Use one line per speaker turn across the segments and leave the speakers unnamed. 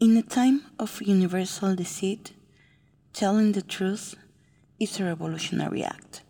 In a time of universal deceit, telling the truth is a revolutionary act.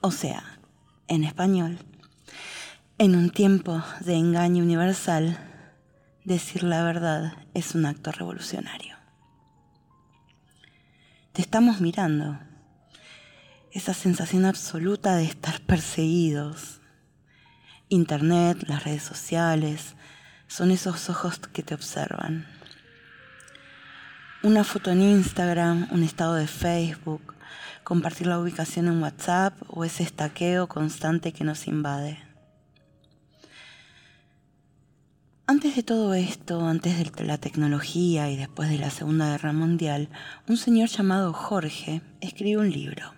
O sea, en español, en un tiempo de engaño universal, decir la verdad es un acto revolucionario. Te estamos mirando. Esa sensación absoluta de estar perseguidos. Internet, las redes sociales, son esos ojos que te observan. Una foto en Instagram, un estado de Facebook, compartir la ubicación en WhatsApp o ese estaqueo constante que nos invade. Antes de todo esto, antes de la tecnología y después de la Segunda Guerra Mundial, un señor llamado Jorge escribió un libro.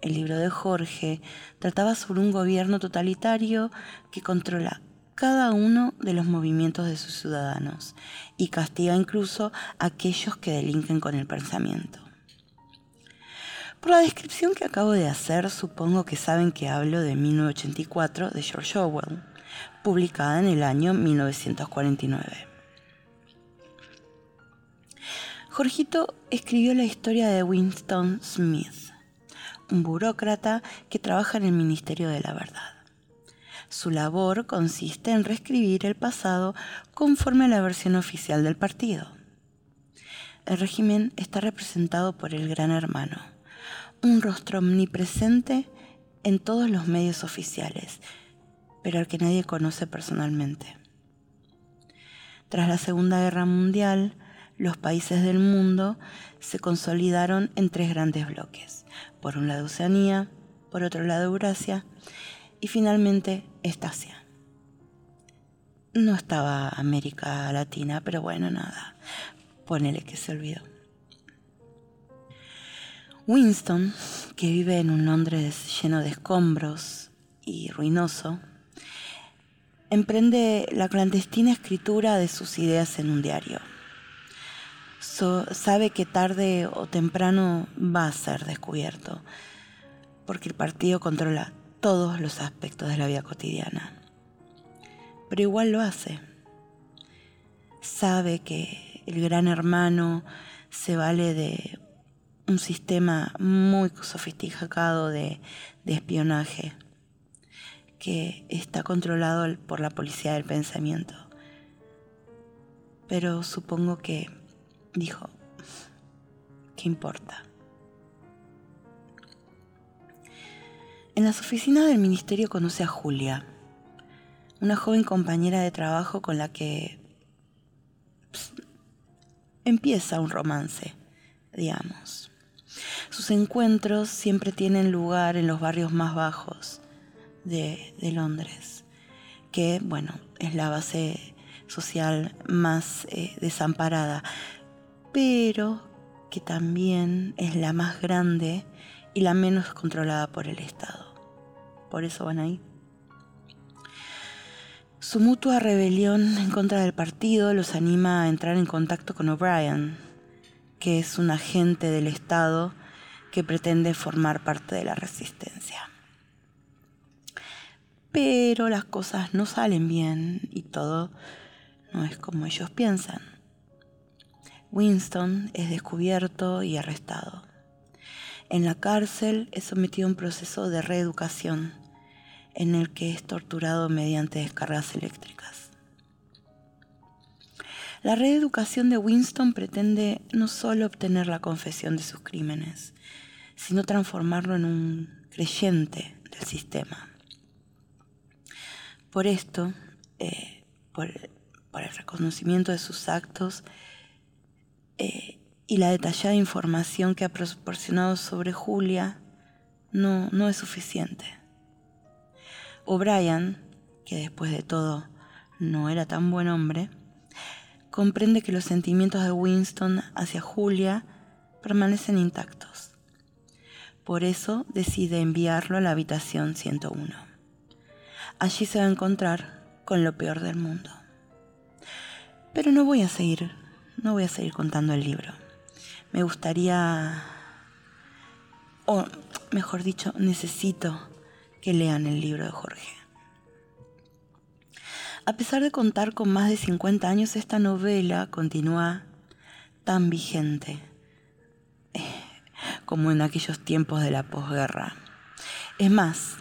El libro de Jorge trataba sobre un gobierno totalitario que controla cada uno de los movimientos de sus ciudadanos y castiga incluso a aquellos que delinquen con el pensamiento. Por la descripción que acabo de hacer, supongo que saben que hablo de 1984 de George Orwell publicada en el año 1949. Jorgito escribió la historia de Winston Smith, un burócrata que trabaja en el Ministerio de la Verdad. Su labor consiste en reescribir el pasado conforme a la versión oficial del partido. El régimen está representado por el Gran Hermano, un rostro omnipresente en todos los medios oficiales pero al que nadie conoce personalmente. Tras la Segunda Guerra Mundial, los países del mundo se consolidaron en tres grandes bloques. Por un lado Oceanía, por otro lado Eurasia y finalmente Estasia. No estaba América Latina, pero bueno, nada. Ponele que se olvidó. Winston, que vive en un Londres lleno de escombros y ruinoso, emprende la clandestina escritura de sus ideas en un diario. sabe que tarde o temprano va a ser descubierto, porque el partido controla todos los aspectos de la vida cotidiana. Pero igual lo hace. Sabe que el gran hermano se vale de un sistema muy sofisticado de espionaje que está controlado por la policía del pensamiento. Pero supongo que dijo, ¿qué importa? En las oficinas del ministerio conoce a Julia, una joven compañera de trabajo con la que empieza un romance, digamos. Sus encuentros siempre tienen lugar en los barrios más bajos, de, Londres, que bueno, es la base social más eh, desamparada, pero que también es la más grande y la menos controlada por el Estado. Por eso van ahí. Su mutua rebelión en contra del partido los anima a entrar en contacto con O'Brien, que es un agente del Estado que pretende formar parte de la resistencia pero las cosas no salen bien y todo no es como ellos piensan. Winston es descubierto y arrestado. En la cárcel es sometido a un proceso de reeducación en el que es torturado mediante descargas eléctricas. La reeducación de Winston pretende no solo obtener la confesión de sus crímenes, sino transformarlo en un creyente del sistema. Por esto, eh, por, el reconocimiento de sus actos eh, y la detallada información que ha proporcionado sobre Julia, no, no es suficiente. O'Brien, que después de todo no era tan buen hombre, comprende que los sentimientos de Winston hacia Julia permanecen intactos. Por eso decide enviarlo a la habitación 101 allí se va a encontrar con lo peor del mundo. Pero no voy a seguir, no voy a seguir contando el libro. Me gustaría, o mejor dicho, necesito que lean el libro de Jorge. A pesar de contar con más de 50 años, esta novela continúa tan vigente eh, como en aquellos tiempos de la posguerra. Es más,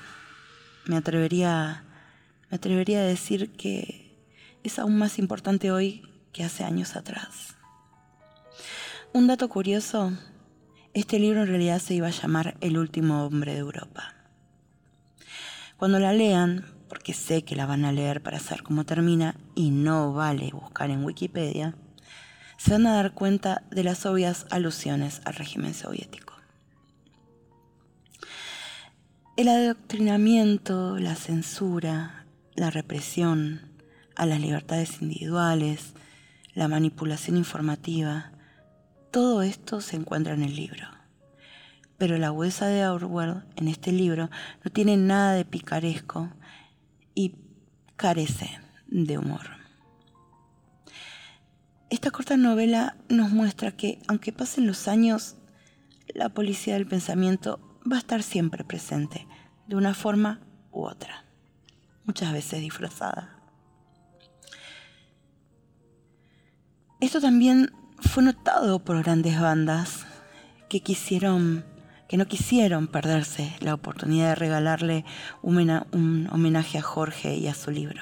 me atrevería, me atrevería a decir que es aún más importante hoy que hace años atrás. Un dato curioso, este libro en realidad se iba a llamar El último hombre de Europa. Cuando la lean, porque sé que la van a leer para saber cómo termina y no vale buscar en Wikipedia, se van a dar cuenta de las obvias alusiones al régimen soviético. El adoctrinamiento, la censura, la represión a las libertades individuales, la manipulación informativa, todo esto se encuentra en el libro. Pero la huesa de Orwell en este libro no tiene nada de picaresco y carece de humor. Esta corta novela nos muestra que, aunque pasen los años, la policía del pensamiento va a estar siempre presente, de una forma u otra, muchas veces disfrazada. Esto también fue notado por grandes bandas que quisieron que no quisieron perderse la oportunidad de regalarle un homenaje a Jorge y a su libro.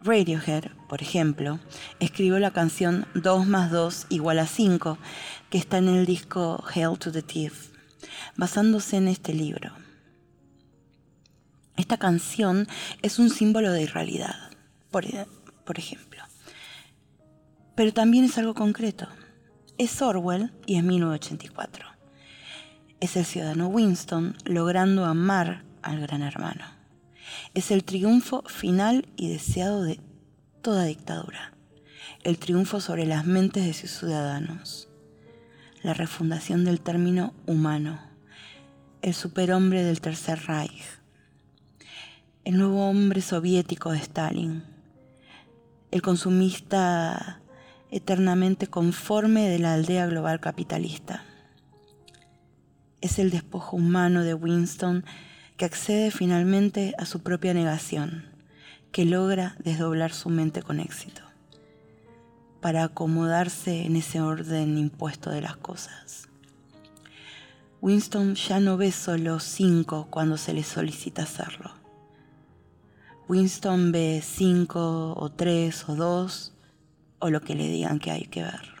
Radiohead, por ejemplo, escribió la canción 2 más 2 igual a 5, que está en el disco Hell to the Thief basándose en este libro. Esta canción es un símbolo de irrealidad, por, por ejemplo. Pero también es algo concreto. Es Orwell y es 1984. Es el ciudadano Winston logrando amar al gran hermano. Es el triunfo final y deseado de toda dictadura. El triunfo sobre las mentes de sus ciudadanos. La refundación del término humano el superhombre del Tercer Reich, el nuevo hombre soviético de Stalin, el consumista eternamente conforme de la aldea global capitalista. Es el despojo humano de Winston que accede finalmente a su propia negación, que logra desdoblar su mente con éxito, para acomodarse en ese orden impuesto de las cosas. Winston ya no ve solo cinco cuando se le solicita hacerlo. Winston ve cinco o tres o dos o lo que le digan que hay que ver.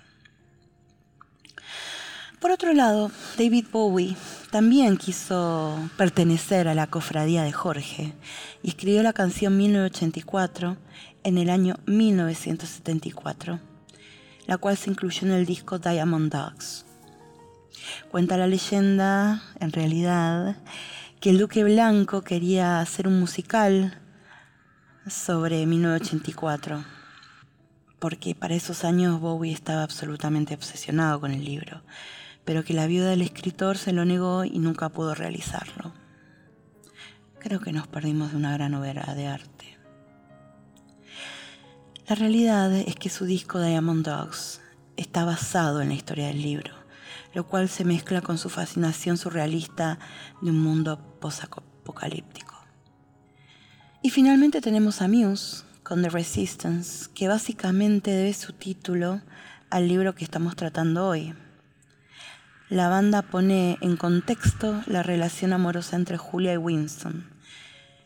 Por otro lado, David Bowie también quiso pertenecer a la cofradía de Jorge y escribió la canción 1984 en el año 1974, la cual se incluyó en el disco Diamond Dogs. Cuenta la leyenda, en realidad, que el Duque Blanco quería hacer un musical sobre 1984, porque para esos años Bowie estaba absolutamente obsesionado con el libro, pero que la viuda del escritor se lo negó y nunca pudo realizarlo. Creo que nos perdimos de una gran obra de arte. La realidad es que su disco Diamond Dogs está basado en la historia del libro lo cual se mezcla con su fascinación surrealista de un mundo posapocalíptico. Y finalmente tenemos a Muse con The Resistance, que básicamente debe su título al libro que estamos tratando hoy. La banda pone en contexto la relación amorosa entre Julia y Winston,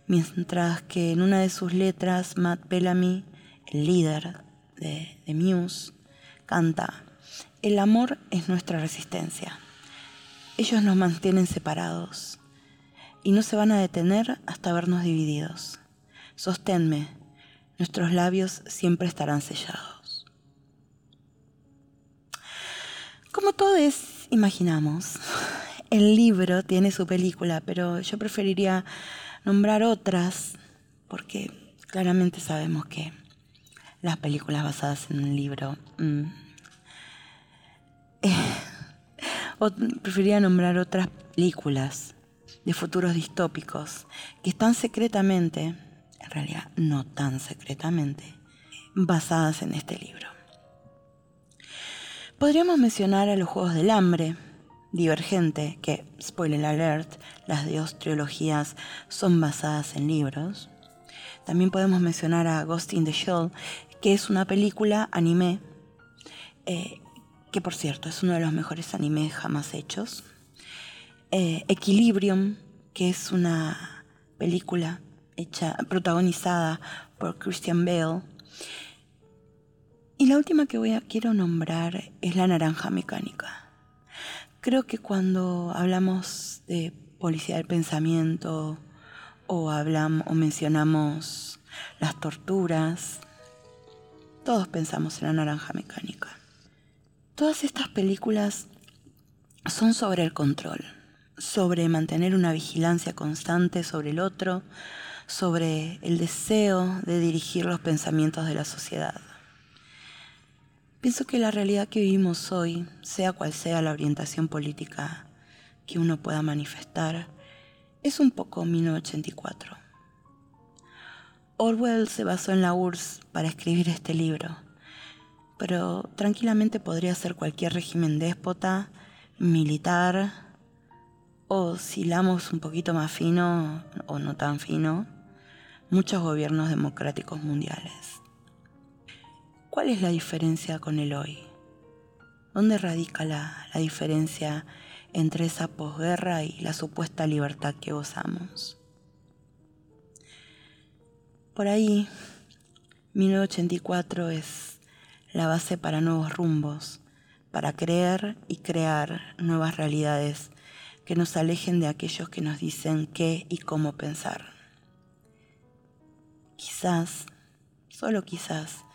mientras que en una de sus letras Matt Bellamy, el líder de, de Muse, canta el amor es nuestra resistencia. Ellos nos mantienen separados y no se van a detener hasta vernos divididos. Sosténme, nuestros labios siempre estarán sellados. Como todos imaginamos, el libro tiene su película, pero yo preferiría nombrar otras porque claramente sabemos que las películas basadas en un libro... Mm, o preferiría nombrar otras películas de futuros distópicos que están secretamente, en realidad no tan secretamente, basadas en este libro. Podríamos mencionar a los Juegos del Hambre, Divergente, que, spoiler alert, las dos trilogías son basadas en libros. También podemos mencionar a Ghost in the Shell, que es una película anime, eh, que por cierto es uno de los mejores animes jamás hechos. Eh, Equilibrium, que es una película hecha, protagonizada por Christian Bale. Y la última que voy a, quiero nombrar es La Naranja Mecánica. Creo que cuando hablamos de policía del pensamiento o hablamos o mencionamos las torturas, todos pensamos en la naranja mecánica. Todas estas películas son sobre el control, sobre mantener una vigilancia constante sobre el otro, sobre el deseo de dirigir los pensamientos de la sociedad. Pienso que la realidad que vivimos hoy, sea cual sea la orientación política que uno pueda manifestar, es un poco 1984. Orwell se basó en la URSS para escribir este libro, pero tranquilamente podría ser cualquier régimen déspota, militar, o si hilamos un poquito más fino o no tan fino, muchos gobiernos democráticos mundiales. ¿Cuál es la diferencia con el hoy? ¿Dónde radica la, la diferencia entre esa posguerra y la supuesta libertad que gozamos? Por ahí, 1984 es la base para nuevos rumbos, para creer y crear nuevas realidades que nos alejen de aquellos que nos dicen qué y cómo pensar. Quizás, solo quizás,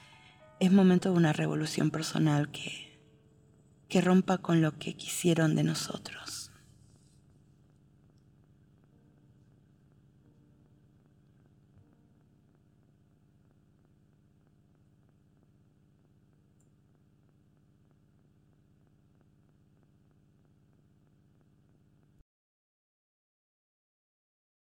es momento de una revolución personal que, que rompa con lo que quisieron de nosotros.